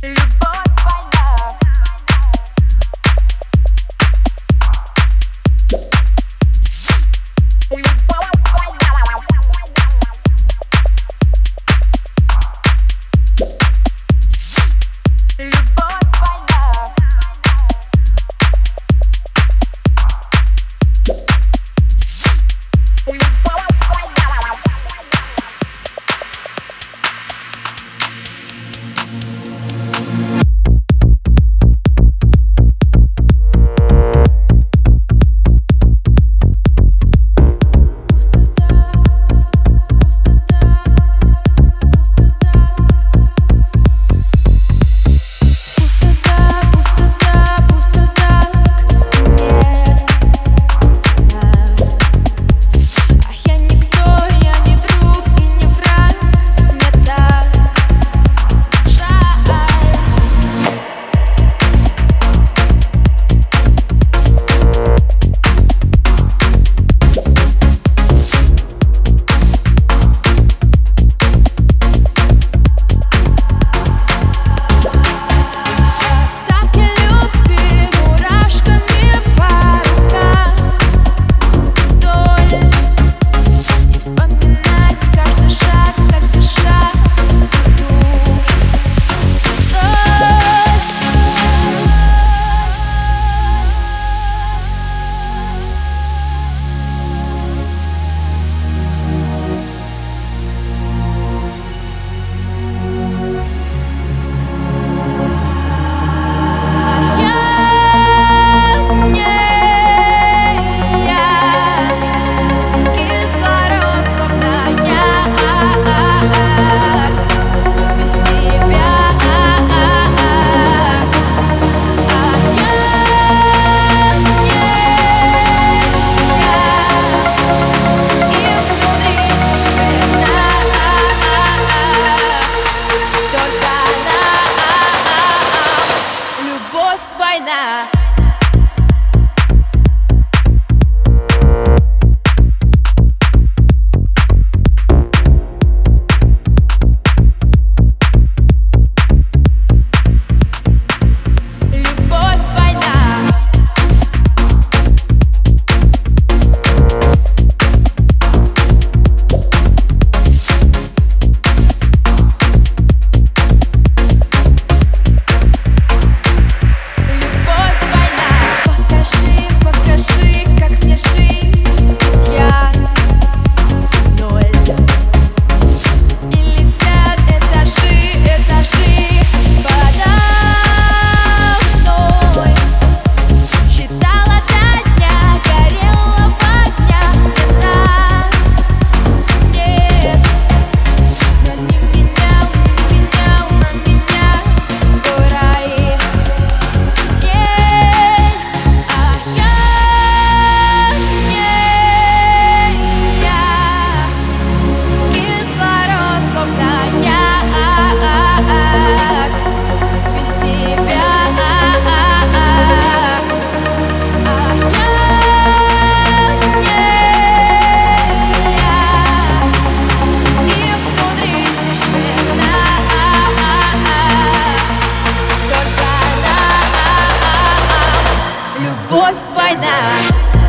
Look like that. both by now.